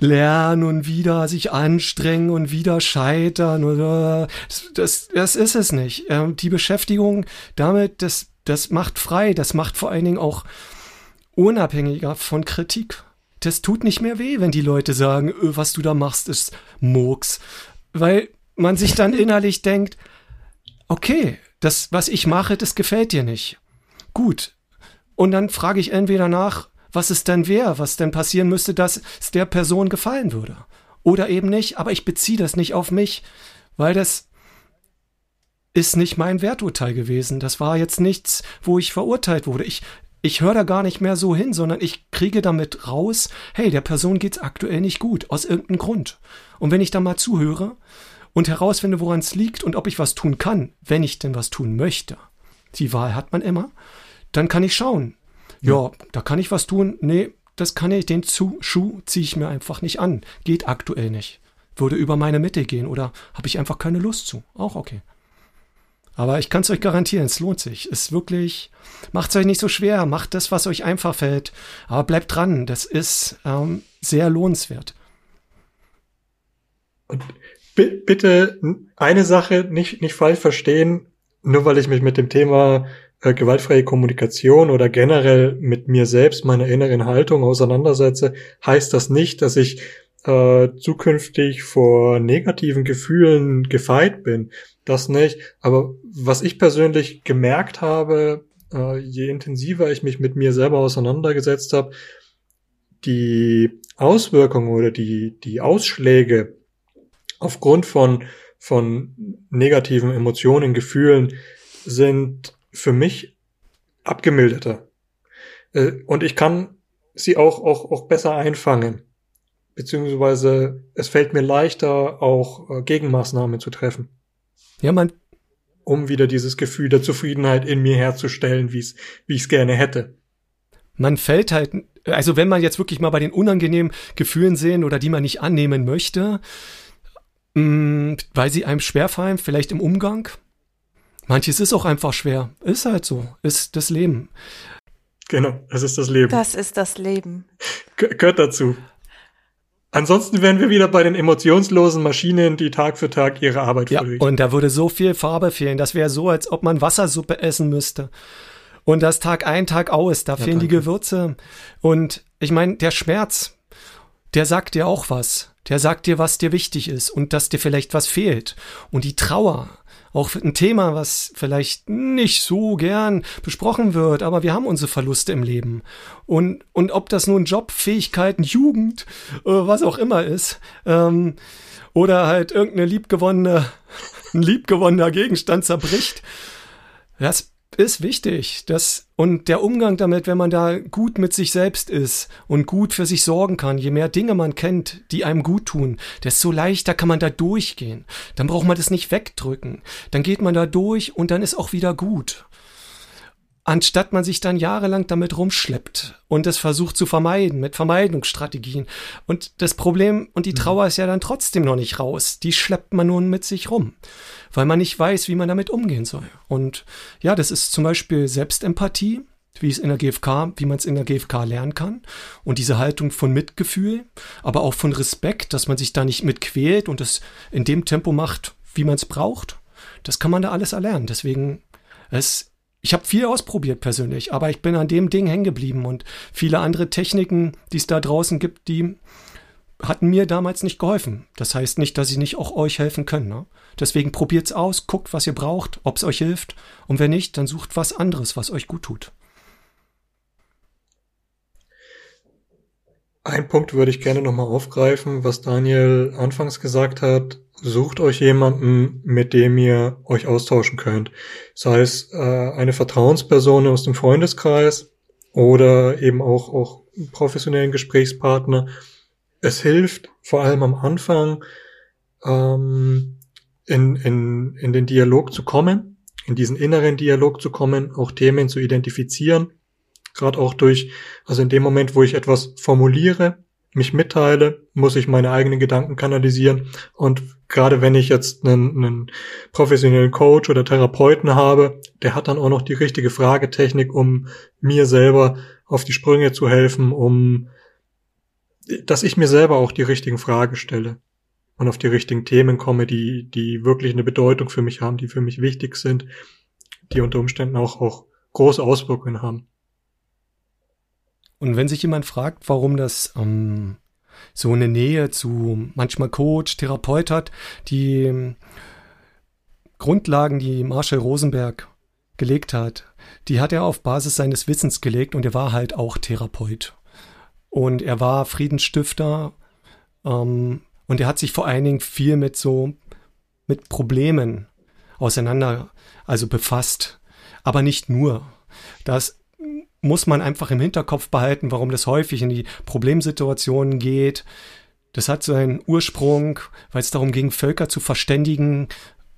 lernen und wieder sich anstrengen und wieder scheitern oder das, das ist es nicht. Ähm, die Beschäftigung damit, das, das macht frei, das macht vor allen Dingen auch unabhängiger von Kritik. Das tut nicht mehr weh, wenn die Leute sagen, öh, was du da machst, ist Murks. Weil man sich dann innerlich denkt, okay, das, was ich mache, das gefällt dir nicht. Gut. Und dann frage ich entweder nach, was es denn wäre, was denn passieren müsste, dass es der Person gefallen würde. Oder eben nicht, aber ich beziehe das nicht auf mich, weil das ist nicht mein Werturteil gewesen. Das war jetzt nichts, wo ich verurteilt wurde. Ich, ich höre da gar nicht mehr so hin, sondern ich kriege damit raus, hey, der Person geht's aktuell nicht gut, aus irgendeinem Grund. Und wenn ich da mal zuhöre, und herausfinde, woran es liegt und ob ich was tun kann, wenn ich denn was tun möchte. Die Wahl hat man immer. Dann kann ich schauen. Ja, ja da kann ich was tun. Nee, das kann ich, den Schuh ziehe ich mir einfach nicht an. Geht aktuell nicht. Würde über meine Mitte gehen oder habe ich einfach keine Lust zu. Auch okay. Aber ich kann es euch garantieren, es lohnt sich. Es ist wirklich, macht es euch nicht so schwer, macht das, was euch einfach fällt. Aber bleibt dran, das ist ähm, sehr lohnenswert. Und bitte eine Sache nicht, nicht falsch verstehen, nur weil ich mich mit dem Thema äh, gewaltfreie Kommunikation oder generell mit mir selbst, meiner inneren Haltung auseinandersetze, heißt das nicht, dass ich äh, zukünftig vor negativen Gefühlen gefeit bin. Das nicht. Aber was ich persönlich gemerkt habe äh, je intensiver ich mich mit mir selber auseinandergesetzt habe, die Auswirkungen oder die, die Ausschläge aufgrund von, von negativen Emotionen, Gefühlen sind für mich abgemilderter. Äh, und ich kann sie auch, auch, auch besser einfangen. Beziehungsweise es fällt mir leichter, auch äh, Gegenmaßnahmen zu treffen. Ja, man. Um wieder dieses Gefühl der Zufriedenheit in mir herzustellen, wie es, wie ich es gerne hätte. Man fällt halt, also wenn man jetzt wirklich mal bei den unangenehmen Gefühlen sehen oder die man nicht annehmen möchte, mh, mm, weil sie einem schwerfallen, vielleicht im Umgang. Manches ist auch einfach schwer. Ist halt so. Ist das Leben. Genau, es ist das Leben. Das ist das Leben. gehört dazu. Ansonsten wären wir wieder bei den emotionslosen Maschinen, die Tag für Tag ihre Arbeit ja, verrichten. Und da würde so viel Farbe fehlen. Das wäre so, als ob man Wassersuppe essen müsste. Und das Tag ein, Tag aus, da ja, fehlen danke. die Gewürze. Und ich meine, der Schmerz, der sagt dir auch was. Der sagt dir, was dir wichtig ist und dass dir vielleicht was fehlt. Und die Trauer, auch ein Thema, was vielleicht nicht so gern besprochen wird, aber wir haben unsere Verluste im Leben. Und, und ob das nun Job, Fähigkeiten, Jugend, äh, was auch immer ist, ähm, oder halt irgendeine liebgewonnene, ein liebgewonnener Gegenstand zerbricht, das ist wichtig. Das, und der Umgang damit, wenn man da gut mit sich selbst ist und gut für sich sorgen kann, je mehr Dinge man kennt, die einem gut tun, desto leichter kann man da durchgehen. Dann braucht man das nicht wegdrücken. Dann geht man da durch und dann ist auch wieder gut anstatt man sich dann jahrelang damit rumschleppt und es versucht zu vermeiden mit Vermeidungsstrategien. Und das Problem und die mhm. Trauer ist ja dann trotzdem noch nicht raus. Die schleppt man nun mit sich rum, weil man nicht weiß, wie man damit umgehen soll. Und ja, das ist zum Beispiel Selbstempathie, wie es in der GfK, wie man es in der GfK lernen kann. Und diese Haltung von Mitgefühl, aber auch von Respekt, dass man sich da nicht mit quält und es in dem Tempo macht, wie man es braucht. Das kann man da alles erlernen. Deswegen, es ich habe viel ausprobiert persönlich, aber ich bin an dem Ding hängen geblieben und viele andere Techniken, die es da draußen gibt, die hatten mir damals nicht geholfen. Das heißt nicht, dass sie nicht auch euch helfen können. Ne? Deswegen probiert's aus, guckt, was ihr braucht, ob's euch hilft und wenn nicht, dann sucht was anderes, was euch gut tut. Ein Punkt würde ich gerne nochmal aufgreifen, was Daniel anfangs gesagt hat. Sucht euch jemanden, mit dem ihr euch austauschen könnt. Sei es äh, eine Vertrauensperson aus dem Freundeskreis oder eben auch, auch professionellen Gesprächspartner. Es hilft vor allem am Anfang, ähm, in, in, in den Dialog zu kommen, in diesen inneren Dialog zu kommen, auch Themen zu identifizieren Gerade auch durch, also in dem Moment, wo ich etwas formuliere, mich mitteile, muss ich meine eigenen Gedanken kanalisieren. Und gerade wenn ich jetzt einen, einen professionellen Coach oder Therapeuten habe, der hat dann auch noch die richtige Fragetechnik, um mir selber auf die Sprünge zu helfen, um dass ich mir selber auch die richtigen Fragen stelle und auf die richtigen Themen komme, die, die wirklich eine Bedeutung für mich haben, die für mich wichtig sind, die unter Umständen auch, auch große Auswirkungen haben. Und wenn sich jemand fragt, warum das ähm, so eine Nähe zu manchmal Coach, Therapeut hat, die ähm, Grundlagen, die Marshall Rosenberg gelegt hat, die hat er auf Basis seines Wissens gelegt und er war halt auch Therapeut. Und er war Friedensstifter ähm, und er hat sich vor allen Dingen viel mit so mit Problemen auseinander, also befasst. Aber nicht nur. Das muss man einfach im Hinterkopf behalten, warum das häufig in die Problemsituationen geht. Das hat so einen Ursprung, weil es darum ging, Völker zu verständigen,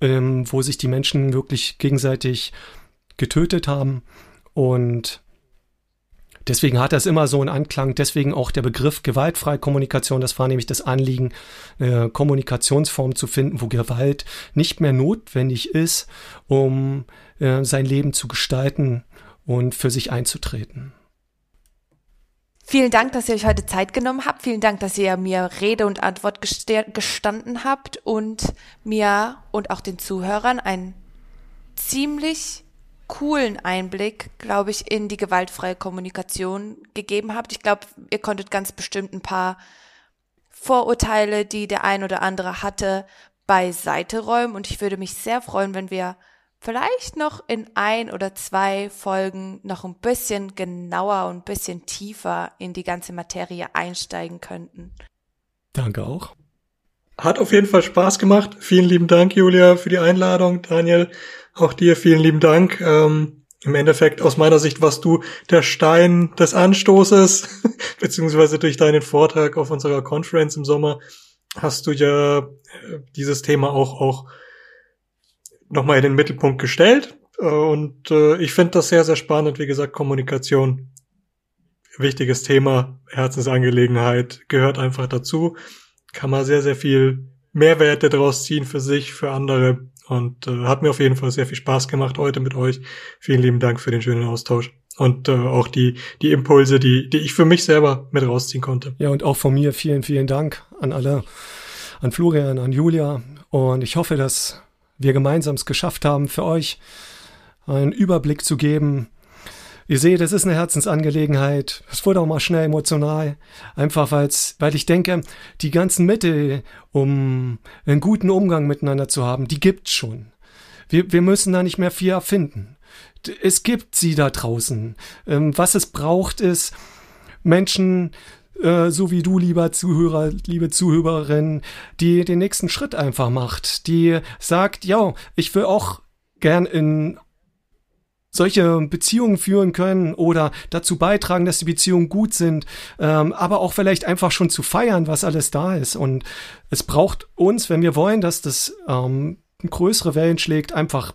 ähm, wo sich die Menschen wirklich gegenseitig getötet haben. Und deswegen hat das immer so einen Anklang. Deswegen auch der Begriff gewaltfreie Kommunikation. Das war nämlich das Anliegen, eine Kommunikationsform zu finden, wo Gewalt nicht mehr notwendig ist, um äh, sein Leben zu gestalten und für sich einzutreten. Vielen Dank, dass ihr euch heute Zeit genommen habt. Vielen Dank, dass ihr mir Rede und Antwort gestanden habt und mir und auch den Zuhörern einen ziemlich coolen Einblick, glaube ich, in die gewaltfreie Kommunikation gegeben habt. Ich glaube, ihr konntet ganz bestimmt ein paar Vorurteile, die der ein oder andere hatte, beiseite räumen. Und ich würde mich sehr freuen, wenn wir vielleicht noch in ein oder zwei Folgen noch ein bisschen genauer und ein bisschen tiefer in die ganze Materie einsteigen könnten. Danke auch. Hat auf jeden Fall Spaß gemacht. Vielen lieben Dank, Julia, für die Einladung. Daniel, auch dir vielen lieben Dank. Ähm, Im Endeffekt, aus meiner Sicht, warst du der Stein des Anstoßes, beziehungsweise durch deinen Vortrag auf unserer Conference im Sommer hast du ja äh, dieses Thema auch, auch nochmal in den Mittelpunkt gestellt. Äh, und äh, ich finde das sehr, sehr spannend. Wie gesagt, Kommunikation, wichtiges Thema, Herzensangelegenheit, gehört einfach dazu. Kann man sehr, sehr viel Mehrwerte daraus ziehen für sich, für andere. Und äh, hat mir auf jeden Fall sehr viel Spaß gemacht heute mit euch. Vielen lieben Dank für den schönen Austausch. Und äh, auch die, die Impulse, die, die ich für mich selber mit rausziehen konnte. Ja, und auch von mir vielen, vielen Dank an alle, an Florian, an Julia. Und ich hoffe, dass wir gemeinsam es geschafft haben, für euch einen Überblick zu geben. Ihr seht, es ist eine Herzensangelegenheit. Es wurde auch mal schnell emotional. Einfach weil's, weil ich denke, die ganzen Mittel, um einen guten Umgang miteinander zu haben, die gibt's schon. Wir, wir müssen da nicht mehr viel erfinden. Es gibt sie da draußen. Ähm, was es braucht, ist Menschen, äh, so wie du, lieber Zuhörer, liebe Zuhörerin, die den nächsten Schritt einfach macht, die sagt, ja, ich will auch gern in solche Beziehungen führen können oder dazu beitragen, dass die Beziehungen gut sind, ähm, aber auch vielleicht einfach schon zu feiern, was alles da ist. Und es braucht uns, wenn wir wollen, dass das ähm, größere Wellen schlägt, einfach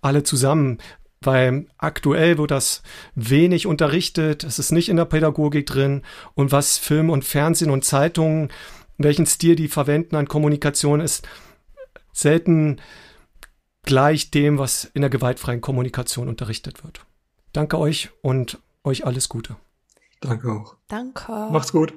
alle zusammen weil aktuell wird das wenig unterrichtet, es ist nicht in der Pädagogik drin und was Film und Fernsehen und Zeitungen, welchen Stil die verwenden an Kommunikation ist selten gleich dem, was in der gewaltfreien Kommunikation unterrichtet wird. Danke euch und euch alles Gute. Danke auch. Danke. Macht's gut.